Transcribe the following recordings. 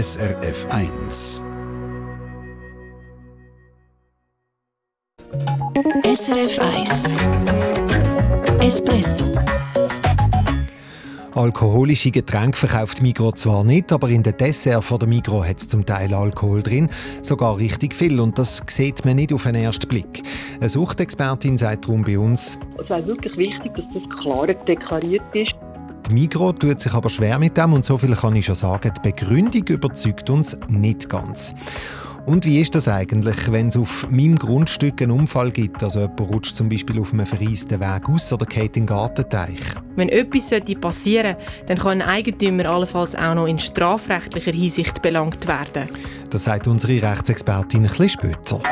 SRF 1. SRF 1 Espresso Alkoholische Getränke verkauft Migro zwar nicht, aber in den Dessert von der Migro hat es zum Teil Alkohol drin, sogar richtig viel und das sieht man nicht auf den ersten Blick. Eine Suchtexpertin sagt darum bei uns, es wäre wirklich wichtig, dass das klar deklariert ist. Die Migro tut sich aber schwer mit dem und so viel kann ich schon sagen, die Begründung überzeugt uns nicht ganz. Und wie ist das eigentlich, wenn es auf meinem Grundstück einen Unfall gibt? Also jemand rutscht zum Beispiel auf einem verreisten Weg aus oder geht in den Gartenteich? Wenn etwas passieren sollte, dann kann ein Eigentümer allenfalls auch noch in strafrechtlicher Hinsicht belangt werden. Das sagt unsere Rechtsexpertin ein bisschen später.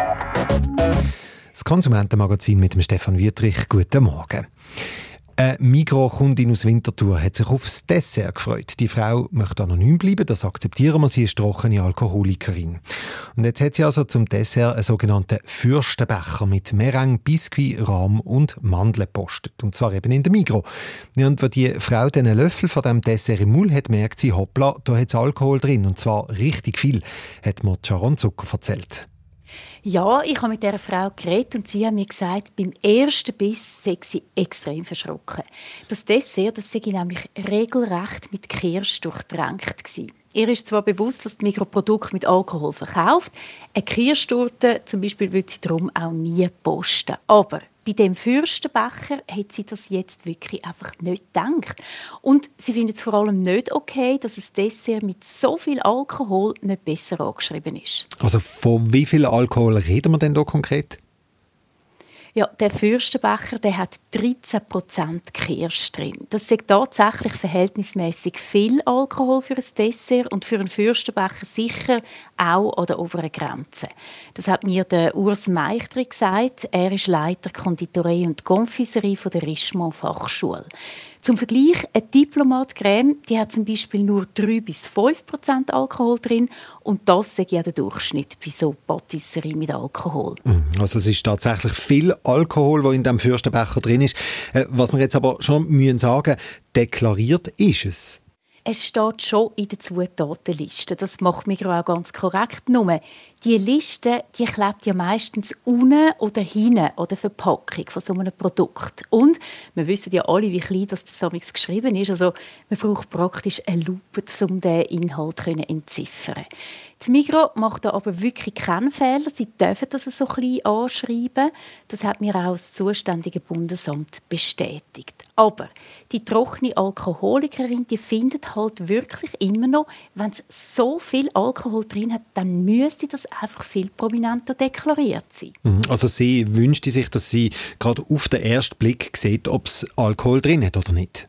Das Konsumentenmagazin mit dem Stefan Wietrich. Guten Morgen. Eine Migros-Kundin aus Winterthur hat sich aufs Dessert gefreut. Die Frau möchte anonym bleiben, das akzeptieren wir. Sie ist trockene Alkoholikerin. Und jetzt hat sie also zum Dessert einen sogenannten Fürstenbecher mit Meringue, Biskuit, Rahm und Mandeln gepostet. Und zwar eben in der Migros. Und wenn die Frau den Löffel von dem Dessert im Mund hat, merkt sie, hoppla, da hat Alkohol drin. Und zwar richtig viel, hat mir Sharon Zucker erzählt. Ja, ich habe mit dieser Frau geredet und sie hat mir gesagt, beim ersten Biss sei sie extrem verschrocken. Das Dessert, das sei nämlich regelrecht mit Kirsch durchtränkt gewesen. Ihr ist zwar bewusst, dass das Mikroprodukt mit Alkohol verkauft, eine Kirschtorte zum Beispiel würde sie darum auch nie posten. Aber bei dem Fürstenbecher hat sie das jetzt wirklich einfach nicht gedacht. Und sie findet es vor allem nicht okay, dass das Dessert mit so viel Alkohol nicht besser angeschrieben ist. Also von wie viel Alkohol reden wir denn da konkret? Ja, der Fürstenbecher der hat 13% Kirsch drin. Das ist tatsächlich verhältnismäßig viel Alkohol für ein Dessert und für einen Fürstenbecher sicher auch an der oberen Grenze. Das hat mir der Urs Meichtri gesagt. Er ist Leiter Konditorei und Confiserie der Richemont Fachschule. Zum Vergleich, eine Diplomat-Creme die hat zum Beispiel nur 3 bis 5 Prozent Alkohol drin und das ist ja der Durchschnitt bei so Patisserie mit Alkohol. Mhm. Also es ist tatsächlich viel Alkohol, wo in dem Fürstenbecher drin ist. Äh, was wir jetzt aber schon müssen sagen, deklariert ist es es steht schon in der Zutatenliste. Das macht mich auch ganz korrekt. Nur, die Liste die klebt ja meistens unten oder hinten oder der Verpackung von so einem Produkt. Und wir wissen ja alle, wie klein das zusammen geschrieben ist. Also man braucht praktisch eine Lupe, um den Inhalt zu entziffern. Die Migro macht da aber wirklich keinen Fehler. Sie dürfen das so klein anschreiben. Das hat mir auch das zuständige Bundesamt bestätigt. Aber die trockene Alkoholikerin, die findet halt wirklich immer noch, wenn es so viel Alkohol drin hat, dann müsste das einfach viel prominenter deklariert sein. Mhm. Also sie wünscht sich, dass sie gerade auf den ersten Blick sieht, ob es Alkohol drin hat oder nicht.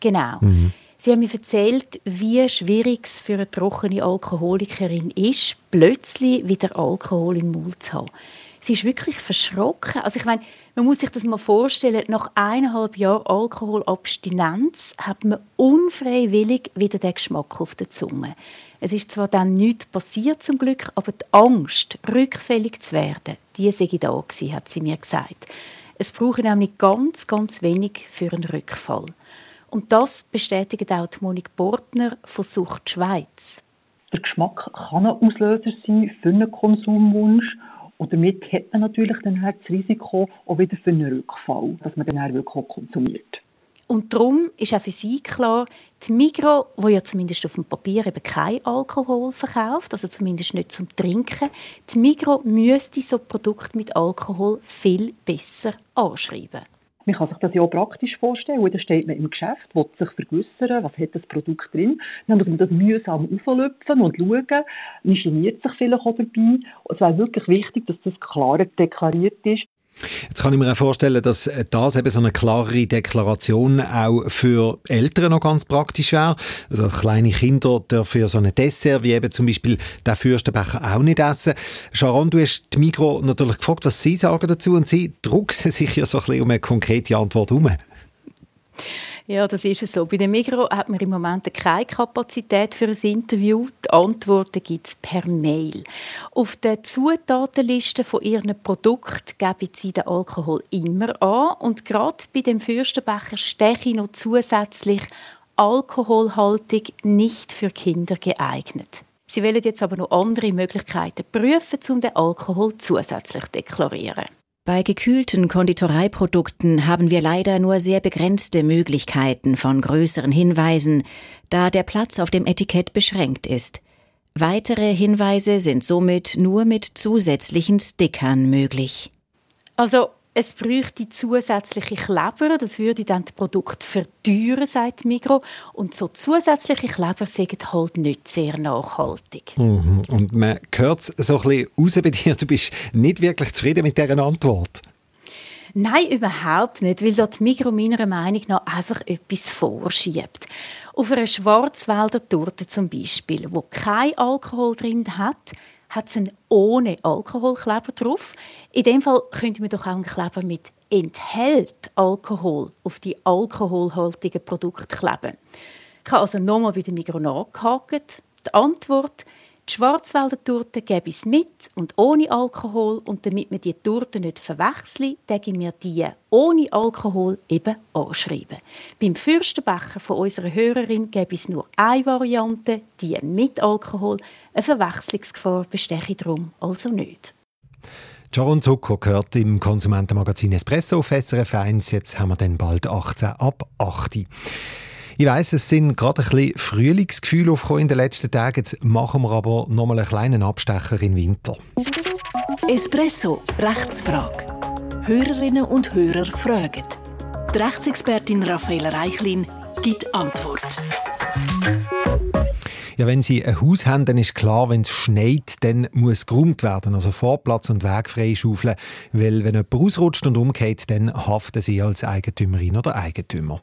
Genau. Mhm. Sie haben mir erzählt, wie schwierig es für eine trockene Alkoholikerin ist, plötzlich wieder Alkohol im Mund zu haben. Sie ist wirklich verschrocken. Also ich meine, man muss sich das mal vorstellen, nach eineinhalb Jahren Alkoholabstinenz hat man unfreiwillig wieder den Geschmack auf der Zunge. Es ist zwar dann nichts passiert zum Glück, aber die Angst, rückfällig zu werden, die sei da gewesen, hat sie mir gesagt. Es braucht nämlich ganz, ganz wenig für einen Rückfall. Und das bestätigt auch Monik Bortner von Sucht Schweiz. Der Geschmack kann ein Auslöser sein für einen Konsumwunsch. Und damit hat man natürlich dann das Risiko auch wieder für einen Rückfall, dass man dann wirklich konsumiert. Und darum ist auch für sie klar, die Migro, wo ja zumindest auf dem Papier eben kein Alkohol verkauft, also zumindest nicht zum Trinken, die Migro müsste so Produkte mit Alkohol viel besser anschreiben. Man kann sich das ja auch praktisch vorstellen. Da steht man im Geschäft, will sich vergewissern, was hat das Produkt drin. Dann muss man das mühsam auflöpfen und schauen. Man geniert sich vielleicht auch dabei. Es wäre wirklich wichtig, dass das klar deklariert ist. Jetzt kann ich mir auch vorstellen, dass das eben so eine klare Deklaration auch für Eltern noch ganz praktisch wäre. Also kleine Kinder dürfen ja so ein Dessert, wie eben zum Beispiel der Fürstenbecher, auch nicht essen. Sharon, du hast die Mikro natürlich gefragt, was sie sagen dazu und sie drucksen sich ja so ein bisschen um eine konkrete Antwort herum. Ja, das ist es so. Bei dem Migro hat man im Moment keine Kapazität für ein Interview. Die Antworten gibt es per Mail. Auf der Zutatenliste von ihren Produkten geben sie den Alkohol immer an. Und gerade bei dem Fürstenbecher steche ich noch zusätzlich alkoholhaltig, nicht für Kinder geeignet. Sie wollen jetzt aber noch andere Möglichkeiten prüfen, um den Alkohol zusätzlich zu deklarieren. Bei gekühlten Konditoreiprodukten haben wir leider nur sehr begrenzte Möglichkeiten von größeren Hinweisen, da der Platz auf dem Etikett beschränkt ist. Weitere Hinweise sind somit nur mit zusätzlichen Stickern möglich. Also es bräuchte zusätzliche Kleber, das würde dann das Produkt verteuern, sagt Migro. Und so zusätzliche Kleber sind halt nicht sehr nachhaltig. Mhm. Und man hört es so ein bisschen raus bei dir, du bist nicht wirklich zufrieden mit dieser Antwort. Nein, überhaupt nicht, weil dort Migro meiner Meinung nach einfach etwas vorschiebt. Auf einer Schwarzwälder Torte zum Beispiel, wo kein Alkohol drin hat, hat es einen ohne Alkoholkleber drauf. In dem Fall könnte man doch auch einen Kleber mit enthält Alkohol auf die alkoholhaltigen Produkte kleben. Ich habe also nochmal bei der Migros nachgehakt. Die Antwort die Schwarzwälder Torte gebe ich mit und ohne Alkohol. Und damit wir die Torte nicht verwechseln, geben wir die ohne Alkohol eben anschreiben. Beim Fürstenbecher von unserer Hörerin gebe es nur eine Variante, die mit Alkohol. Eine Verwechslungsgefahr bestehe darum also nicht. Sharon Zucker gehört im Konsumentenmagazin Espresso auf SRF 1. Jetzt haben wir dann bald 18 ab 8. Ich weiss, es sind gerade ein bisschen Frühlingsgefühle aufgekommen in den letzten Tagen. Jetzt machen wir aber noch mal einen kleinen Abstecher in den Winter. Espresso, Rechtsfrage. Hörerinnen und Hörer fragen. Die Rechtsexpertin Raffaella Reichlin gibt Antwort. Ja, wenn Sie ein Haus haben, dann ist klar, wenn es schneit, dann muss geräumt werden, also Vorplatz und Weg freischaufeln, weil wenn jemand ausrutscht und umgeht, dann haften Sie als Eigentümerin oder Eigentümer.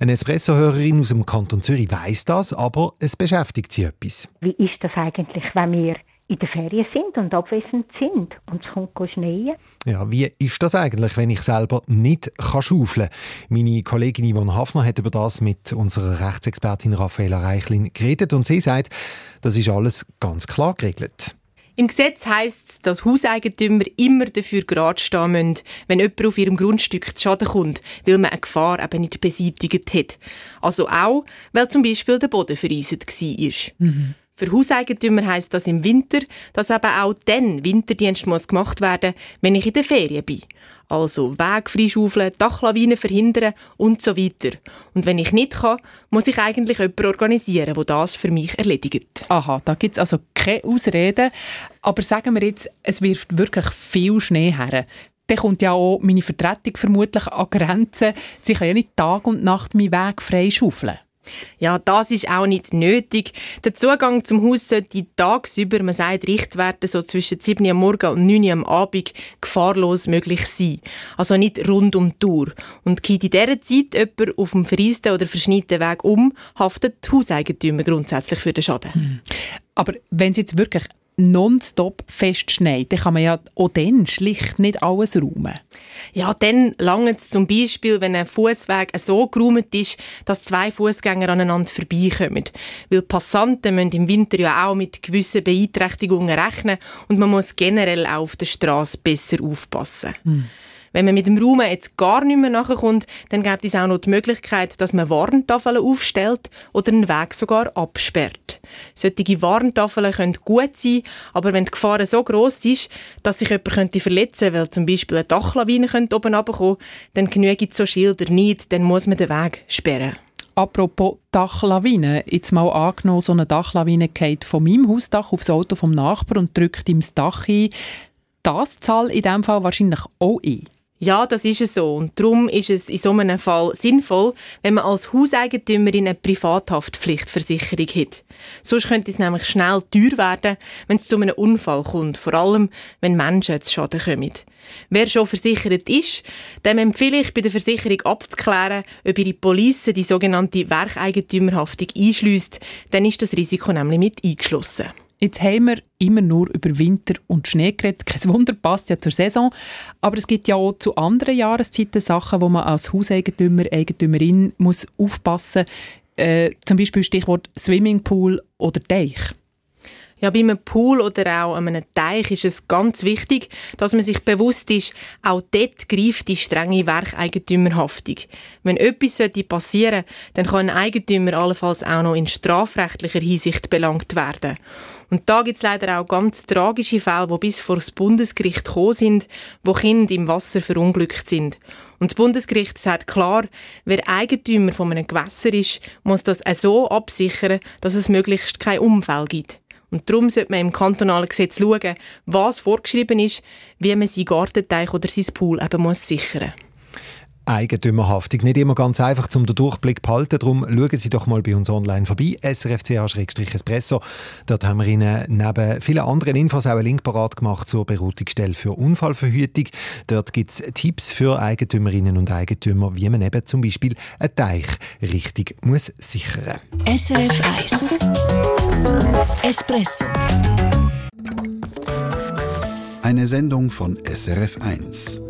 Eine Espresso-Hörerin aus dem Kanton Zürich weiß das, aber es beschäftigt sie etwas. Wie ist das eigentlich, wenn wir in der Ferien sind und abwesend sind und es kommt schneien. Ja, wie ist das eigentlich, wenn ich selber nicht kann schaufeln kann? Meine Kollegin Yvonne Hafner hat über das mit unserer Rechtsexpertin Raffaella Reichlin geredet und sie sagt, das ist alles ganz klar geregelt. Im Gesetz heisst es, dass Hauseigentümer immer dafür gerade stehen müssen, wenn jemand auf ihrem Grundstück zu Schaden kommt, weil man eine Gefahr eben nicht beseitigt hat. Also auch, weil zum Beispiel der Boden vereiset war. Mhm. Für Hauseigentümer heisst das im Winter, dass eben auch dann Winterdienst muss gemacht werden wenn ich in der Ferien bin. Also Weg freischaufeln, Dachlawinen verhindern und so weiter. Und wenn ich nicht kann, muss ich eigentlich jemanden organisieren, der das für mich erledigt. Aha, da gibt es also keine Ausreden. Aber sagen wir jetzt, es wirft wirklich viel Schnee her dann kommt ja auch meine Vertretung vermutlich an Grenzen. Sie kann ja nicht Tag und Nacht meinen Weg freischaufeln. Ja, das ist auch nicht nötig. Der Zugang zum Haus sollte tagsüber, man sagt Richtwerte so zwischen 7 Uhr am Morgen und 9 Uhr am Abend, gefahrlos möglich sein. Also nicht rund um die Tour. Und geht in dieser Zeit jemand auf dem verreisten oder verschneiten Weg um, haftet die Hauseigentümer grundsätzlich für den Schaden. Hm. Aber wenn es jetzt wirklich nonstop festschneit, dann kann man ja auch dann schlicht nicht alles räumen. Ja, dann lange es zum Beispiel, wenn ein Fußweg so geräumt ist, dass zwei Fußgänger aneinander vorbeikommen. Weil Passanten müssen im Winter ja auch mit gewissen Beeinträchtigungen rechnen und man muss generell auch auf der Straße besser aufpassen. Hm. Wenn man mit dem Raum jetzt gar nicht mehr nachkommt, dann gibt es auch noch die Möglichkeit, dass man Warntafeln aufstellt oder einen Weg sogar absperrt. Solche Warntafeln können gut sein, aber wenn die Gefahr so groß ist, dass sich jemand könnte verletzen könnte, weil zum Beispiel eine Dachlawine oben runterkommen dann genügt so Schilder nicht, dann muss man den Weg sperren. Apropos Dachlawine, jetzt mal angenommen, so eine Dachlawine geht von meinem Hausdach aufs Auto vom Nachbar und drückt ihm das Dach ein. Das zahlt in diesem Fall wahrscheinlich auch ein. Ja, das ist es so. Und darum ist es in so einem Fall sinnvoll, wenn man als Hauseigentümerin eine Privathaftpflichtversicherung hat. Sonst könnte es nämlich schnell teuer werden, wenn es zu einem Unfall kommt, vor allem wenn Menschen zu Schaden kommen. Wer schon versichert ist, dem empfehle ich bei der Versicherung abzuklären, ob ihre Police die sogenannte Werkeigentümerhaftung einschließt, dann ist das Risiko nämlich mit eingeschlossen. Jetzt haben wir immer nur über Winter und Schnee geredet. Kein Wunder, passt ja zur Saison. Aber es gibt ja auch zu anderen Jahreszeiten Sachen, wo man als Hauseigentümer, Eigentümerin muss aufpassen muss. Äh, zum Beispiel Stichwort Swimmingpool oder Teich. Ja, bei einem Pool oder auch an einem Teich ist es ganz wichtig, dass man sich bewusst ist, auch dort greift die strenge Werkeigentümerhaftung. Wenn etwas passieren sollte, dann kann ein Eigentümer allenfalls auch noch in strafrechtlicher Hinsicht belangt werden. Und da gibt es leider auch ganz tragische Fälle, die bis vor das Bundesgericht gekommen sind, wo Kinder im Wasser verunglückt sind. Und das Bundesgericht sagt klar, wer Eigentümer von einem Gewässer ist, muss das so absichern, dass es möglichst kein Unfall gibt. Und darum sollte man im kantonalen Gesetz schauen, was vorgeschrieben ist, wie man seinen Gartenteich oder sein Pool eben muss sichern muss. Eigentümerhaftung. Nicht immer ganz einfach zum den Durchblick zu behalten. Darum schauen Sie doch mal bei uns online vorbei, srfca-espresso. Dort haben wir Ihnen neben vielen anderen Infos auch einen Link parat gemacht zur Beratungsstelle für Unfallverhütung. Dort gibt es Tipps für Eigentümerinnen und Eigentümer, wie man eben zum Beispiel einen Teich richtig muss sichern muss. SRF 1 Espresso Eine Sendung von SRF 1